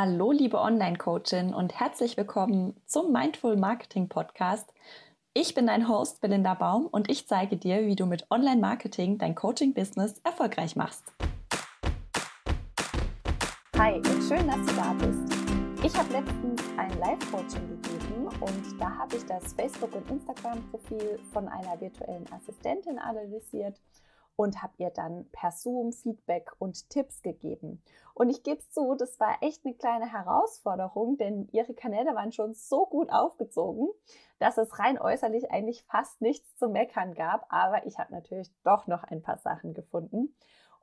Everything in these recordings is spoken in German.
Hallo, liebe Online-Coachin und herzlich willkommen zum Mindful Marketing Podcast. Ich bin dein Host Belinda Baum und ich zeige dir, wie du mit Online-Marketing dein Coaching-Business erfolgreich machst. Hi schön, dass du da bist. Ich habe letztens ein Live-Coaching gegeben und da habe ich das Facebook- und Instagram-Profil von einer virtuellen Assistentin analysiert und habe ihr dann per Zoom Feedback und Tipps gegeben. Und ich gebe es zu, das war echt eine kleine Herausforderung, denn ihre Kanäle waren schon so gut aufgezogen, dass es rein äußerlich eigentlich fast nichts zu meckern gab. Aber ich habe natürlich doch noch ein paar Sachen gefunden.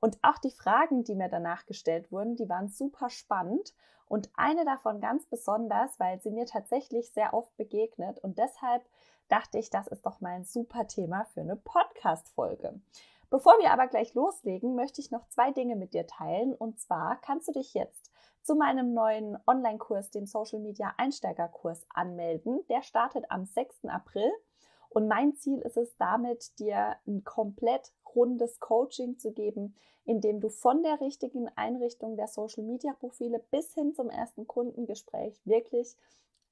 Und auch die Fragen, die mir danach gestellt wurden, die waren super spannend. Und eine davon ganz besonders, weil sie mir tatsächlich sehr oft begegnet. Und deshalb dachte ich, das ist doch mal ein super Thema für eine Podcast-Folge. Bevor wir aber gleich loslegen, möchte ich noch zwei Dinge mit dir teilen. Und zwar kannst du dich jetzt zu meinem neuen Online-Kurs, dem Social Media Einsteigerkurs, anmelden. Der startet am 6. April. Und mein Ziel ist es damit, dir ein komplett rundes Coaching zu geben, in dem du von der richtigen Einrichtung der Social Media Profile bis hin zum ersten Kundengespräch wirklich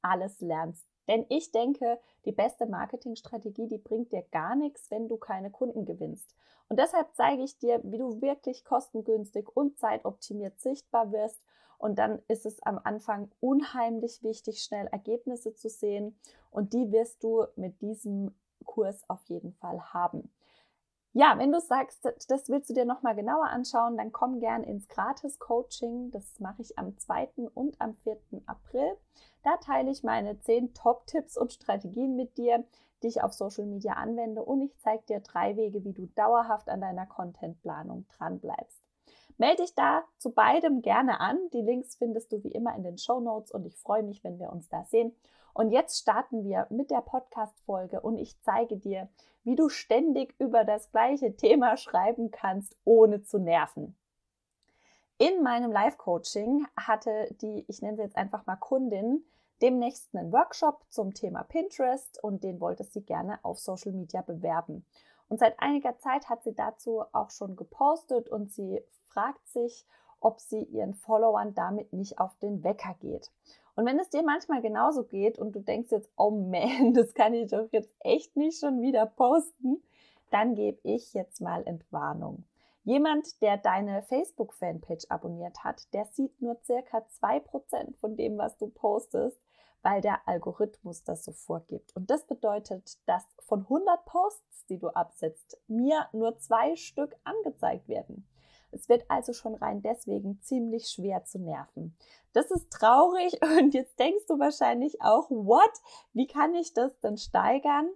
alles lernst. Denn ich denke, die beste Marketingstrategie, die bringt dir gar nichts, wenn du keine Kunden gewinnst. Und deshalb zeige ich dir, wie du wirklich kostengünstig und zeitoptimiert sichtbar wirst. Und dann ist es am Anfang unheimlich wichtig, schnell Ergebnisse zu sehen. Und die wirst du mit diesem Kurs auf jeden Fall haben. Ja, wenn du sagst, das willst du dir nochmal genauer anschauen, dann komm gern ins Gratis-Coaching. Das mache ich am 2. und am 4. April. Da teile ich meine 10 Top-Tipps und Strategien mit dir, die ich auf Social Media anwende und ich zeige dir drei Wege, wie du dauerhaft an deiner Contentplanung dranbleibst. Melde dich da zu beidem gerne an. Die Links findest du wie immer in den Show Notes und ich freue mich, wenn wir uns da sehen. Und jetzt starten wir mit der Podcast-Folge und ich zeige dir, wie du ständig über das gleiche Thema schreiben kannst, ohne zu nerven. In meinem Live-Coaching hatte die, ich nenne sie jetzt einfach mal Kundin, demnächst einen Workshop zum Thema Pinterest und den wollte sie gerne auf Social Media bewerben. Und seit einiger Zeit hat sie dazu auch schon gepostet und sie fragt sich, ob sie ihren Followern damit nicht auf den Wecker geht. Und wenn es dir manchmal genauso geht und du denkst jetzt, oh man, das kann ich doch jetzt echt nicht schon wieder posten, dann gebe ich jetzt mal Entwarnung. Jemand, der deine Facebook-Fanpage abonniert hat, der sieht nur circa 2% von dem, was du postest, weil der Algorithmus das so vorgibt. Und das bedeutet, dass von 100 Posts, die du absetzt, mir nur zwei Stück angezeigt werden. Es wird also schon rein deswegen ziemlich schwer zu nerven. Das ist traurig und jetzt denkst du wahrscheinlich auch, what? Wie kann ich das denn steigern?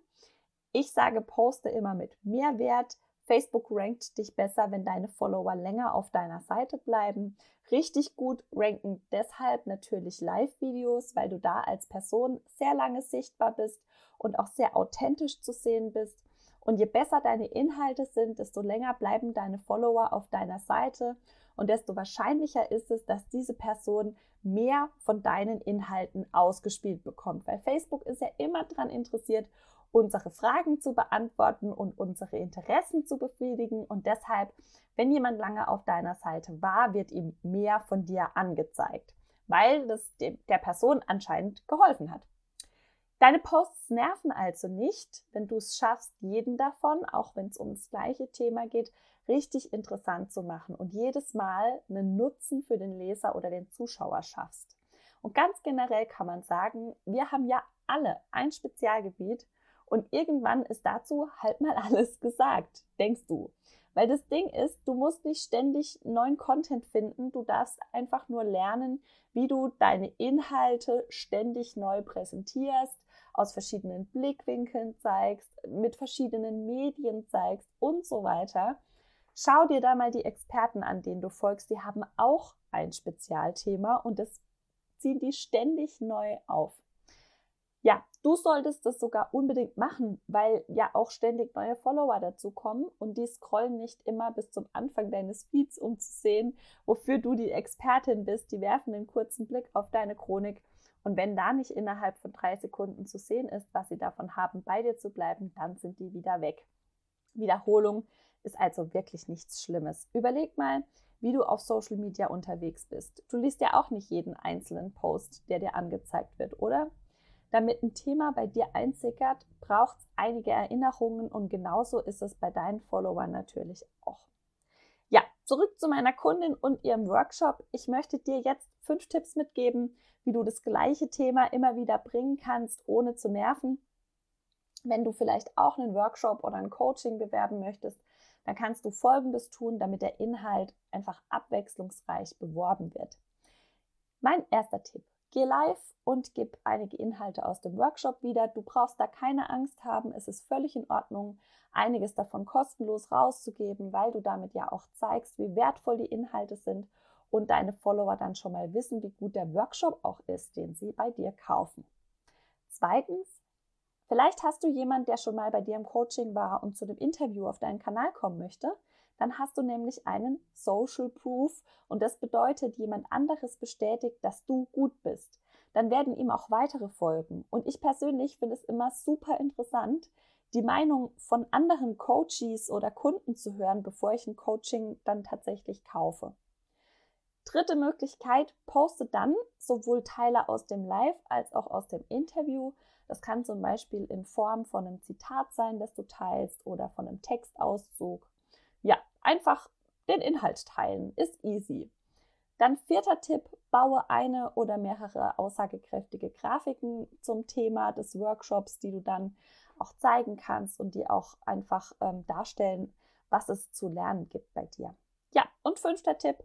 Ich sage, poste immer mit Mehrwert. Facebook rankt dich besser, wenn deine Follower länger auf deiner Seite bleiben. Richtig gut ranken deshalb natürlich Live-Videos, weil du da als Person sehr lange sichtbar bist und auch sehr authentisch zu sehen bist. Und je besser deine Inhalte sind, desto länger bleiben deine Follower auf deiner Seite und desto wahrscheinlicher ist es, dass diese Person mehr von deinen Inhalten ausgespielt bekommt. Weil Facebook ist ja immer daran interessiert, unsere Fragen zu beantworten und unsere Interessen zu befriedigen. Und deshalb, wenn jemand lange auf deiner Seite war, wird ihm mehr von dir angezeigt, weil das der Person anscheinend geholfen hat. Deine Posts nerven also nicht, wenn du es schaffst, jeden davon, auch wenn es um das gleiche Thema geht, richtig interessant zu machen und jedes Mal einen Nutzen für den Leser oder den Zuschauer schaffst. Und ganz generell kann man sagen, wir haben ja alle ein Spezialgebiet und irgendwann ist dazu halt mal alles gesagt, denkst du. Weil das Ding ist, du musst nicht ständig neuen Content finden, du darfst einfach nur lernen, wie du deine Inhalte ständig neu präsentierst, aus verschiedenen Blickwinkeln zeigst, mit verschiedenen Medien zeigst und so weiter. Schau dir da mal die Experten an, denen du folgst. Die haben auch ein Spezialthema und das ziehen die ständig neu auf. Ja, du solltest das sogar unbedingt machen, weil ja auch ständig neue Follower dazu kommen und die scrollen nicht immer bis zum Anfang deines Feeds, um zu sehen, wofür du die Expertin bist. Die werfen einen kurzen Blick auf deine Chronik und wenn da nicht innerhalb von drei Sekunden zu sehen ist, was sie davon haben, bei dir zu bleiben, dann sind die wieder weg. Wiederholung ist also wirklich nichts Schlimmes. Überleg mal, wie du auf Social Media unterwegs bist. Du liest ja auch nicht jeden einzelnen Post, der dir angezeigt wird, oder? Damit ein Thema bei dir einsickert, braucht es einige Erinnerungen und genauso ist es bei deinen Followern natürlich auch. Ja, zurück zu meiner Kundin und ihrem Workshop. Ich möchte dir jetzt fünf Tipps mitgeben, wie du das gleiche Thema immer wieder bringen kannst, ohne zu nerven. Wenn du vielleicht auch einen Workshop oder ein Coaching bewerben möchtest, dann kannst du Folgendes tun, damit der Inhalt einfach abwechslungsreich beworben wird. Mein erster Tipp. Geh live und gib einige Inhalte aus dem Workshop wieder. Du brauchst da keine Angst haben. Es ist völlig in Ordnung, einiges davon kostenlos rauszugeben, weil du damit ja auch zeigst, wie wertvoll die Inhalte sind und deine Follower dann schon mal wissen, wie gut der Workshop auch ist, den sie bei dir kaufen. Zweitens, vielleicht hast du jemanden, der schon mal bei dir im Coaching war und zu dem Interview auf deinen Kanal kommen möchte. Dann hast du nämlich einen Social Proof und das bedeutet, jemand anderes bestätigt, dass du gut bist. Dann werden ihm auch weitere folgen. Und ich persönlich finde es immer super interessant, die Meinung von anderen Coaches oder Kunden zu hören, bevor ich ein Coaching dann tatsächlich kaufe. Dritte Möglichkeit, poste dann sowohl Teile aus dem Live als auch aus dem Interview. Das kann zum Beispiel in Form von einem Zitat sein, das du teilst oder von einem Textauszug. Ja, einfach den Inhalt teilen, ist easy. Dann vierter Tipp, baue eine oder mehrere aussagekräftige Grafiken zum Thema des Workshops, die du dann auch zeigen kannst und die auch einfach ähm, darstellen, was es zu lernen gibt bei dir. Ja, und fünfter Tipp,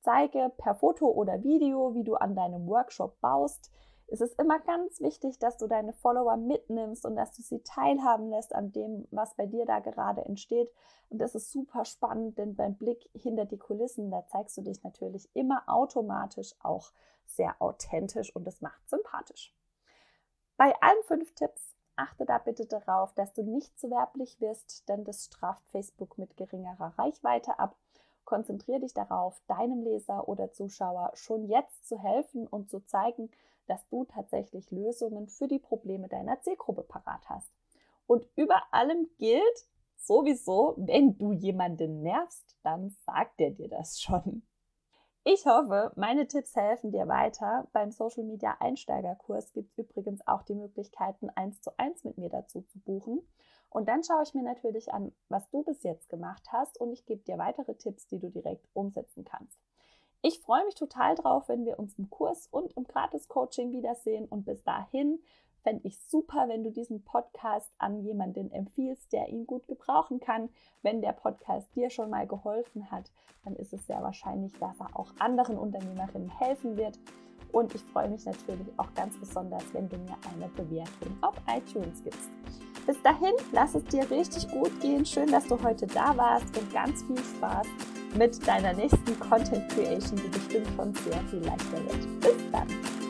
zeige per Foto oder Video, wie du an deinem Workshop baust. Es ist immer ganz wichtig, dass du deine Follower mitnimmst und dass du sie teilhaben lässt an dem, was bei dir da gerade entsteht. Und das ist super spannend, denn beim Blick hinter die Kulissen, da zeigst du dich natürlich immer automatisch auch sehr authentisch und das macht sympathisch. Bei allen fünf Tipps achte da bitte darauf, dass du nicht zu werblich wirst, denn das straft Facebook mit geringerer Reichweite ab. Konzentriere dich darauf, deinem Leser oder Zuschauer schon jetzt zu helfen und zu zeigen, dass du tatsächlich Lösungen für die Probleme deiner Zielgruppe parat hast. Und über allem gilt sowieso, wenn du jemanden nervst, dann sagt er dir das schon. Ich hoffe, meine Tipps helfen dir weiter. Beim Social Media Einsteigerkurs gibt es übrigens auch die Möglichkeiten, eins zu eins mit mir dazu zu buchen. Und dann schaue ich mir natürlich an, was du bis jetzt gemacht hast und ich gebe dir weitere Tipps, die du direkt umsetzen kannst. Ich freue mich total drauf, wenn wir uns im Kurs und im Gratis-Coaching wiedersehen. Und bis dahin fände ich super, wenn du diesen Podcast an jemanden empfiehlst, der ihn gut gebrauchen kann. Wenn der Podcast dir schon mal geholfen hat, dann ist es sehr wahrscheinlich, dass er auch anderen Unternehmerinnen helfen wird. Und ich freue mich natürlich auch ganz besonders, wenn du mir eine Bewertung auf iTunes gibst. Bis dahin, lass es dir richtig gut gehen. Schön, dass du heute da warst und ganz viel Spaß mit deiner nächsten Content Creation, die bestimmt schon sehr viel leichter wird. Bis dann!